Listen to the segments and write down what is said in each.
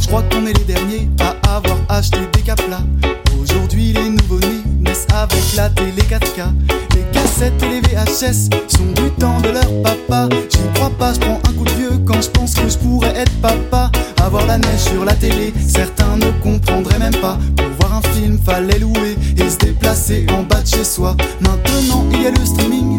Je crois qu'on est les derniers à avoir acheté des caplas. Aujourd'hui, les nouveaux-nés naissent avec la télé 4K. Les cassettes et les VHS sont du temps de leur papa. J'y crois pas, je prends un coup de vieux quand je pense que je pourrais être papa. Avoir la neige sur la télé, certains ne comprendraient même pas. Pour voir un film, fallait louer et se déplacer en bas de chez soi. Maintenant, il y a le streaming,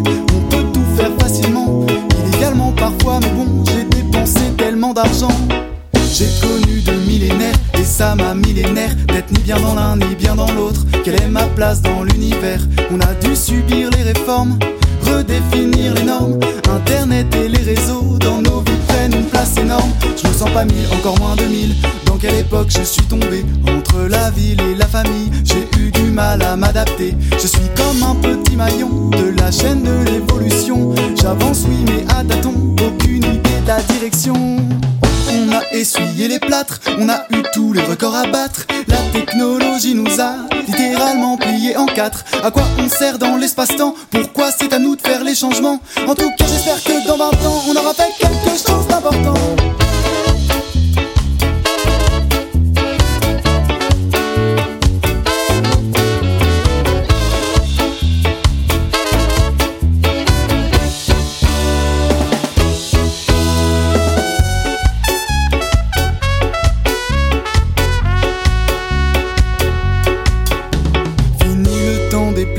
J'ai connu de millénaires et ça m'a millénaire d'être ni bien dans l'un ni bien dans l'autre. Quelle est ma place dans l'univers? On a dû subir les réformes, redéfinir les normes. Internet et les réseaux dans nos vies prennent une place énorme. Je me sens pas mille, encore moins de mille. Dans quelle époque je suis tombé? Entre la ville et la famille, j'ai eu du mal à m'adapter. Je suis comme un petit maillon de la chaîne de l'évolution. J'avance, oui, mais à tâtons, aucune idée de la direction. Essuyé les plâtres, on a eu tous les records à battre. La technologie nous a littéralement pliés en quatre. À quoi on sert dans l'espace-temps? Pourquoi c'est à nous de faire les changements? En tout cas, j'espère que dans 20 ans, on aura fait quelque chose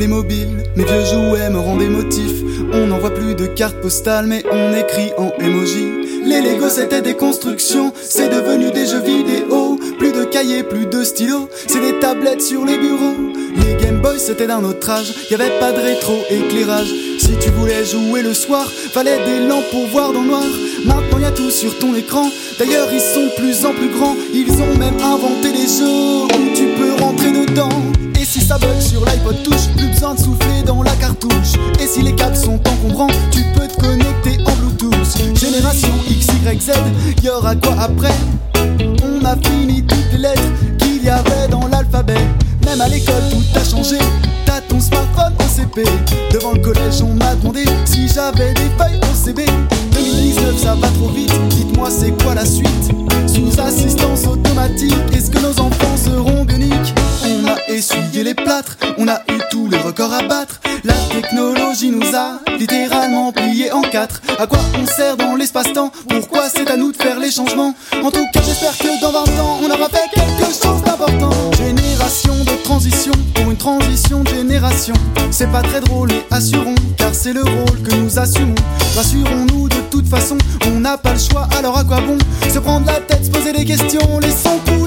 Playmobil, mes vieux jouets me rendent émotif. On n'envoie plus de cartes postales, mais on écrit en emoji. Les Lego c'était des constructions, c'est devenu des jeux vidéo. Plus de cahiers, plus de stylos, c'est des tablettes sur les bureaux. Les Game Boy c'était d'un autre âge, y avait pas de rétro-éclairage. Si tu voulais jouer le soir, fallait des lampes pour voir dans le noir. Maintenant y tout sur ton écran, d'ailleurs ils sont plus en plus grands. Ils ont même inventé des jeux où tu peux rentrer dedans. Et si ça bug touche, plus besoin de souffler dans la cartouche. Et si les câbles sont encombrants, tu peux te connecter en Bluetooth. Génération X, Y, quoi après? On a fini toutes les lettres qu'il y avait dans l'alphabet. Même à l'école, tout a changé. T'as ton smartphone au CP. Devant le collège, on m'a demandé si j'avais des feuilles au CB. 2019, ça va trop vite. Dites-moi, c'est quoi la suite? A eu tous les records à battre. La technologie nous a littéralement pliés en quatre. À quoi on sert dans l'espace-temps? Pourquoi c'est à nous de faire les changements? En tout cas, j'espère que dans 20 ans, on aura fait quelque chose d'important. Génération de transition pour une transition de génération. C'est pas très drôle et assurons, car c'est le rôle que nous assumons. Rassurons-nous de toute façon, on n'a pas le choix, alors à quoi bon Se prendre la tête, se poser des questions, laissons couler